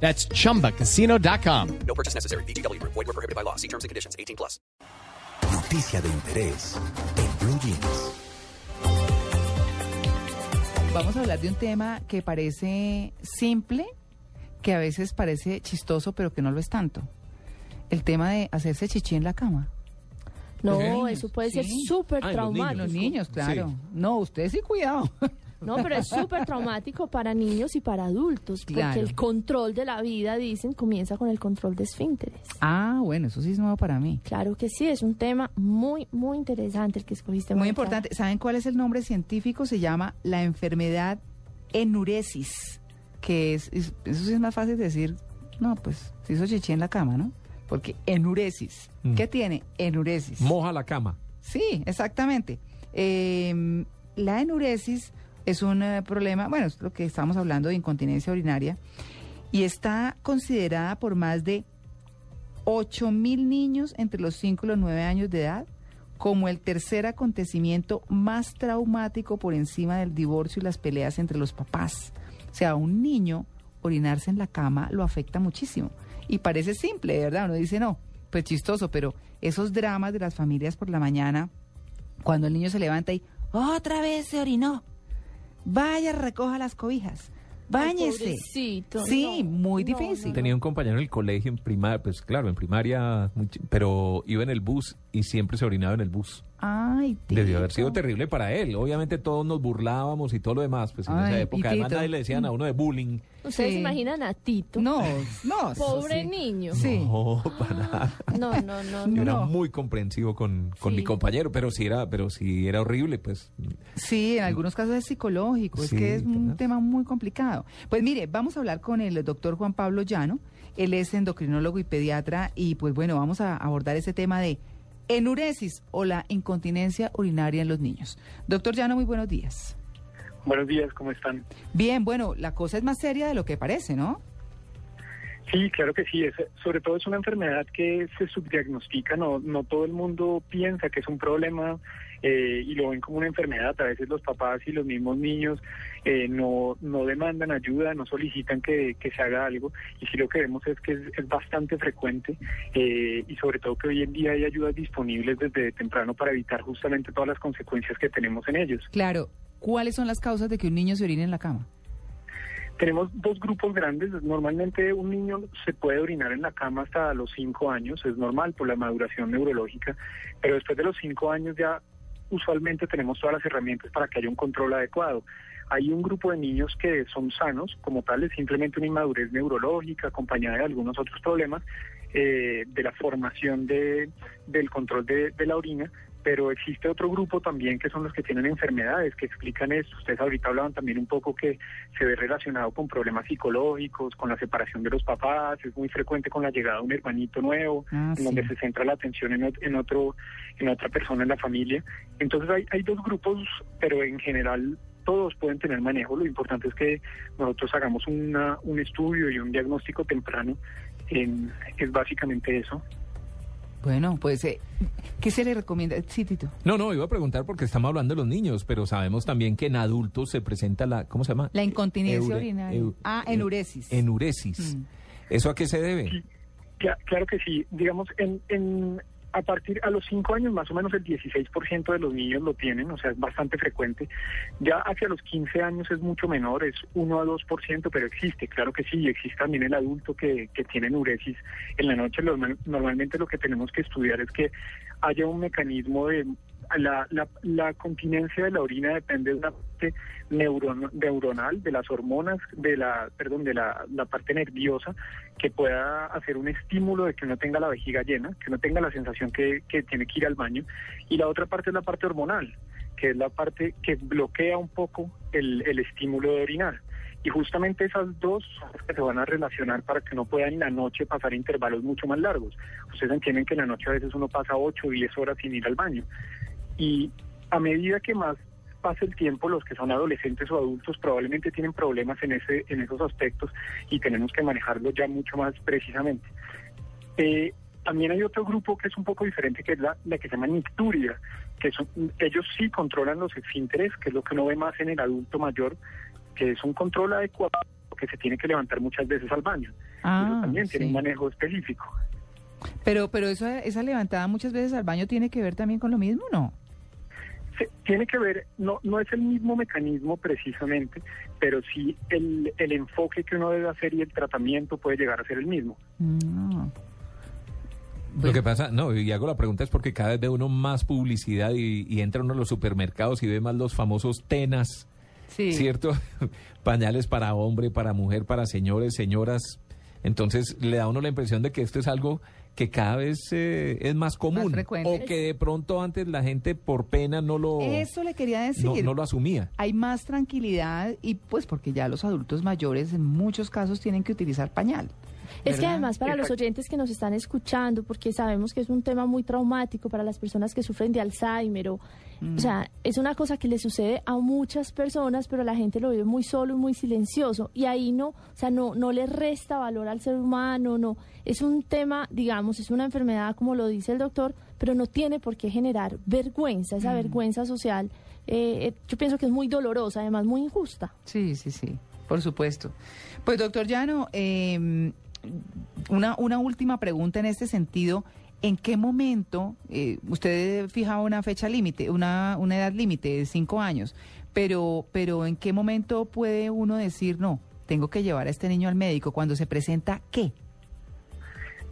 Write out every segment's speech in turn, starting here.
That's chumbacasino.com. No purchase necessary. BGW. Void were prohibited by law. See terms and conditions. 18 plus. Noticia de interés en Blue Jeans. Vamos a hablar de un tema que parece simple, que a veces parece chistoso, pero que no lo es tanto. El tema de hacerse chichi en la cama. No, eso puede ser súper Ah, traumático. Los niños, claro. No, ustedes sí, cuidado. No, pero es súper traumático para niños y para adultos, porque Claro. el control de la vida, dicen, comienza con el control de esfínteres. ah, bueno, eso sí es nuevo para mí. Claro que sí, es un tema muy, muy interesante el que escogiste. Muy importante. ¿Saben cuál es el nombre científico? Se llama la enfermedad enuresis, que es, es- eso sí es más fácil de decir, no, pues se hizo chichi en la cama, ¿no? Porque enuresis. Mm. ¿Qué tiene enuresis? Moja la cama. Sí, exactamente. Eh, la enuresis es un eh, problema, bueno, es lo que estamos hablando de incontinencia urinaria, y está considerada por más de 8 mil niños entre los 5 y los 9 años de edad como el tercer acontecimiento más traumático por encima del divorcio y las peleas entre los papás. O sea, un niño orinarse en la cama lo afecta muchísimo. Y parece simple, ¿verdad? Uno dice, no, pues chistoso, pero esos dramas de las familias por la mañana, cuando el niño se levanta y otra vez se orinó, vaya, recoja las cobijas, Ay, báñese. pobrecito, Sí, no, muy no, difícil. no, Tenía un compañero en el colegio, en primaria, pues claro, en primaria, pero iba en el bus y siempre se orinaba en el bus. Ay, Debió haber sido Tito. terrible para él. Obviamente todos nos burlábamos y todo lo demás, pues en Ay, esa época. Además Tito. nadie le decían a uno de bullying. Ustedes Sí. se imaginan a Tito. No, no. Pobre sí. niño. Sí. No, para nada. No, no, no. Yo no. era muy comprensivo con, con Sí. mi compañero, pero sí era, pero sí era horrible, pues. Sí, en algunos casos es psicológico, es que es un tema muy complicado. Pues mire, vamos a hablar con el doctor Juan Pablo Llano, él es endocrinólogo y pediatra y pues bueno, vamos a abordar ese tema de enuresis o la incontinencia urinaria en los niños. Doctor Llano, muy buenos días. Buenos días, ¿cómo están? Bien, bueno, la cosa es más seria de lo que parece, ¿no? Sí, claro que sí. Es, sobre todo es una enfermedad que se subdiagnostica. No, no todo el mundo piensa que es un problema eh, y lo ven como una enfermedad. A veces los papás y los mismos niños eh, no, no demandan ayuda, no solicitan que, que se haga algo. Y sí lo que vemos es que es, bastante frecuente eh, y sobre todo que hoy en día hay ayudas disponibles desde temprano para evitar justamente todas las consecuencias que tenemos en ellos. Claro, ¿cuáles son las causas de que un niño se orine en la cama? Tenemos dos grupos grandes. Normalmente un niño se puede orinar en la cama hasta los cinco años, es normal por la maduración neurológica, pero después de los cinco años ya usualmente tenemos todas las herramientas para que haya un control adecuado. Hay un grupo de niños que son sanos, como tal, es simplemente una inmadurez neurológica acompañada de algunos otros problemas eh, de la formación de, del control de, de la orina, pero existe otro grupo también que son los que tienen enfermedades que explican esto. Ustedes ahorita hablaban también un poco que se ve relacionado con problemas psicológicos, con la separación de los papás, es muy frecuente con la llegada de un hermanito nuevo, Ah, en donde se centra la atención en, en otro en otra persona en la familia. Entonces hay, hay dos grupos, pero en general todos pueden tener manejo. Lo importante es que nosotros hagamos una, un estudio y un diagnóstico temprano. En, es básicamente eso. Bueno, pues, eh, ¿qué se le recomienda? Sí, Tito. No, no, iba a preguntar porque estamos hablando de los niños, pero sabemos también que en adultos se presenta la, ¿cómo se llama? La incontinencia Eure- urinaria. eu- ah, enuresis. Enuresis. Mm. ¿Eso a qué se debe? Claro que sí. Digamos, en, en, a partir a los 5 años más o menos el 16% de los niños lo tienen, o sea, es bastante frecuente. Ya hacia los 15 años es mucho menor, es 1 a 2%, pero existe, claro que sí, existe también el adulto que, que tiene enuresis en la noche. Normal- Normalmente lo que tenemos que estudiar es que haya un mecanismo de... La, la, continencia de la orina depende de una parte neuron- neuronal, de las hormonas, de la, perdón, de la, parte nerviosa, que pueda hacer un estímulo de que uno tenga la vejiga llena, que uno tenga la sensación que, que tiene que ir al baño. Y la otra parte es la parte hormonal, que es la parte que bloquea un poco el, estímulo de orinar. Y justamente esas dos que se van a relacionar para que no puedan en la noche pasar intervalos mucho más largos. Ustedes entienden que en la noche a veces uno pasa 8 o 10 horas sin ir al baño. Y a medida que más pasa el tiempo, los que son adolescentes o adultos probablemente tienen problemas en, ese, en esos aspectos y tenemos que manejarlos ya mucho más precisamente. Eh, también hay otro grupo que es un poco diferente, que es la, la que se llama nicturia, que son, ellos sí controlan los esfínteres, que es lo que uno ve más en el adulto mayor, que es un control adecuado que se tiene que levantar muchas veces al baño. Ah, Eso también tiene un manejo específico. Pero, pero eso, esa levantada muchas veces al baño tiene que ver también con lo mismo, ¿no? Se- tiene que ver, no, no es el mismo mecanismo precisamente, pero sí el, el enfoque que uno debe hacer y el tratamiento puede llegar a ser el mismo. No. Lo que pasa, no, y hago la pregunta es porque cada vez ve uno más publicidad y, y entra uno a los supermercados y ve más los famosos tenas, Sí. ¿cierto? Pañales para hombre, para mujer, para señores, señoras. Entonces le da a uno la impresión de que esto es algo que cada vez eh, es más común. frecuente. o que de pronto antes la gente por pena no lo, Eso le quería decir. no, no lo asumía. Hay más tranquilidad y pues porque ya los adultos mayores en muchos casos tienen que utilizar pañal. Es que además para los oyentes que nos están escuchando, porque sabemos que es un tema muy traumático para las personas que sufren de Alzheimer, o, o sea, es una cosa que le sucede a muchas personas, pero la gente lo vive muy solo y muy silencioso, y ahí no, o sea, no, no le resta valor al ser humano, no, es un tema, digamos, es una enfermedad como lo dice el doctor, pero no tiene por qué generar vergüenza, esa vergüenza social, eh, eh, yo pienso que es muy dolorosa, además muy injusta. Sí, sí, sí, por supuesto. Pues doctor Llano, eh, una, una última pregunta en este sentido. ¿En qué momento, eh, usted fijaba una fecha límite, una, una edad límite de cinco años, pero, pero en qué momento puede uno decir, no, tengo que llevar a este niño al médico? Cuando se presenta, ¿qué?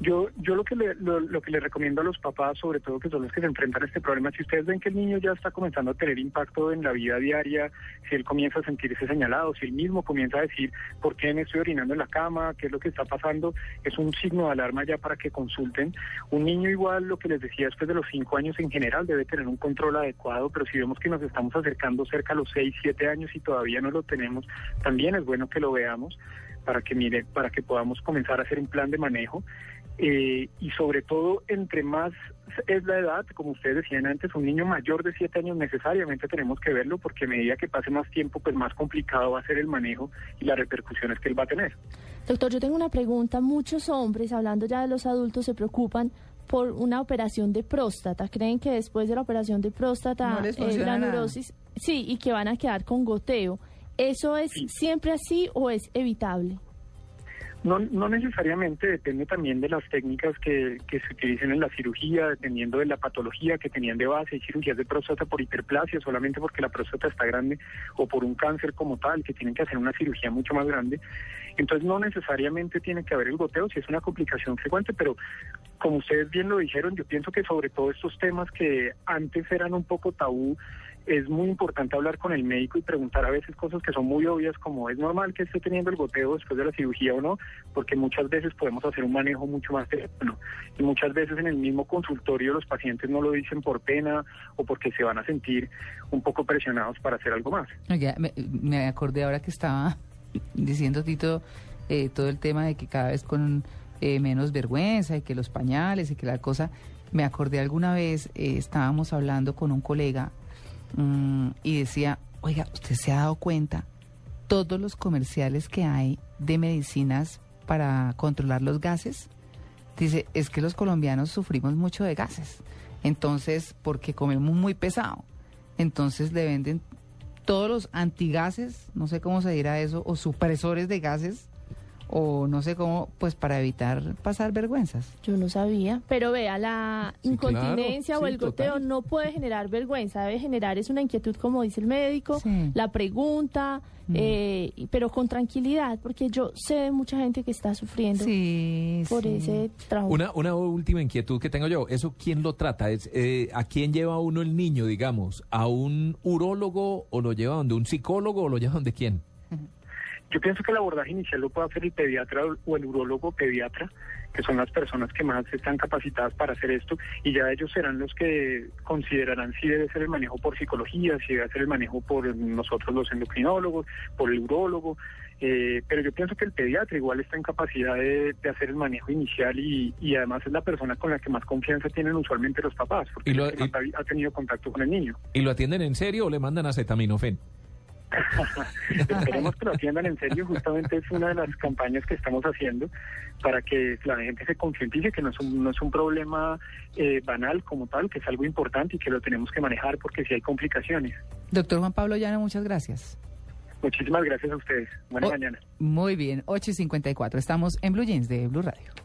Yo, yo lo que le, lo, lo que le recomiendo a los papás, sobre todo que son los que se enfrentan a este problema, si ustedes ven que el niño ya está comenzando a tener impacto en la vida diaria, si él comienza a sentirse señalado, si él mismo comienza a decir por qué me estoy orinando en la cama, qué es lo que está pasando, es un signo de alarma ya para que consulten. Un niño igual, lo que les decía, después de los cinco años en general debe tener un control adecuado, pero si vemos que nos estamos acercando cerca a los seis, siete años y todavía no lo tenemos, también es bueno que lo veamos para que mire, para que podamos comenzar a hacer un plan de manejo. Eh, y sobre todo, entre más es la edad, como ustedes decían antes, un niño mayor de 7 años necesariamente tenemos que verlo porque a medida que pase más tiempo, pues más complicado va a ser el manejo y las repercusiones que él va a tener. Doctor, yo tengo una pregunta. Muchos hombres, hablando ya de los adultos, se preocupan por una operación de próstata. ¿Creen que después de la operación de próstata, No eh, la nada. neurosis, sí, y que van a quedar con goteo? ¿Eso es Sí. siempre así o es evitable? No, no necesariamente, depende también de las técnicas que, que se utilicen en la cirugía, dependiendo de la patología que tenían de base. Hay cirugías de próstata por hiperplasia, solamente porque la próstata está grande, o por un cáncer como tal, que tienen que hacer una cirugía mucho más grande. Entonces, no necesariamente tiene que haber el goteo, si es una complicación frecuente, pero como ustedes bien lo dijeron, yo pienso que sobre todo estos temas que antes eran un poco tabú, es muy importante hablar con el médico y preguntar a veces cosas que son muy obvias como es normal que esté teniendo el goteo después de la cirugía o no, porque muchas veces podemos hacer un manejo mucho más temprano y muchas veces en el mismo consultorio los pacientes no lo dicen por pena o porque se van a sentir un poco presionados para hacer algo más. Me acordé ahora que estaba diciendo Tito eh, todo el tema de que cada vez con eh, menos vergüenza y que los pañales y que la cosa. Me acordé alguna vez, eh, estábamos hablando con un colega mm, y decía, oiga, ¿usted se ha dado cuenta todos los comerciales que hay de medicinas para controlar los gases? Dice, es que los colombianos sufrimos mucho de gases. Entonces, porque comemos muy pesado. Entonces le venden todos los antigases, no sé cómo se dirá eso, o supresores de gases, o no sé cómo, pues para evitar pasar vergüenzas. Yo no sabía. Pero vea, la Sí, incontinencia claro, o sí, el goteo total. no puede generar vergüenza, debe generar es una inquietud, como dice el médico, Sí. la pregunta, Mm. eh, pero con tranquilidad, porque yo sé de mucha gente que está sufriendo Sí, por sí. ese trauma. Una, una última inquietud que tengo yo, ¿eso quién lo trata? Es, eh, ¿A quién lleva uno el niño, digamos? ¿A un urólogo o lo lleva donde un psicólogo o lo lleva donde quién? Yo pienso que el abordaje inicial lo puede hacer el pediatra o el urólogo pediatra, que son las personas que más están capacitadas para hacer esto, y ya ellos serán los que considerarán si debe ser el manejo por psicología, si debe ser el manejo por nosotros los endocrinólogos, por el urólogo. Eh, pero yo pienso que el pediatra igual está en capacidad de, de hacer el manejo inicial y, y, además es la persona con la que más confianza tienen usualmente los papás, porque ¿Y lo, es el que más ha, ha tenido contacto con el niño. ¿Y lo atienden en serio o le mandan acetaminofén? Esperemos que lo atiendan en serio. Justamente es una de las campañas que estamos haciendo para que la gente se concientice que no es un, no es un problema eh, banal como tal, que es algo importante y que lo tenemos que manejar porque si hay complicaciones. Doctor Juan Pablo Llano, muchas gracias. Muchísimas gracias a ustedes. Buena Oh, mañana. Muy bien, 8 y 54. Estamos en Blue Jeans de Blue Radio.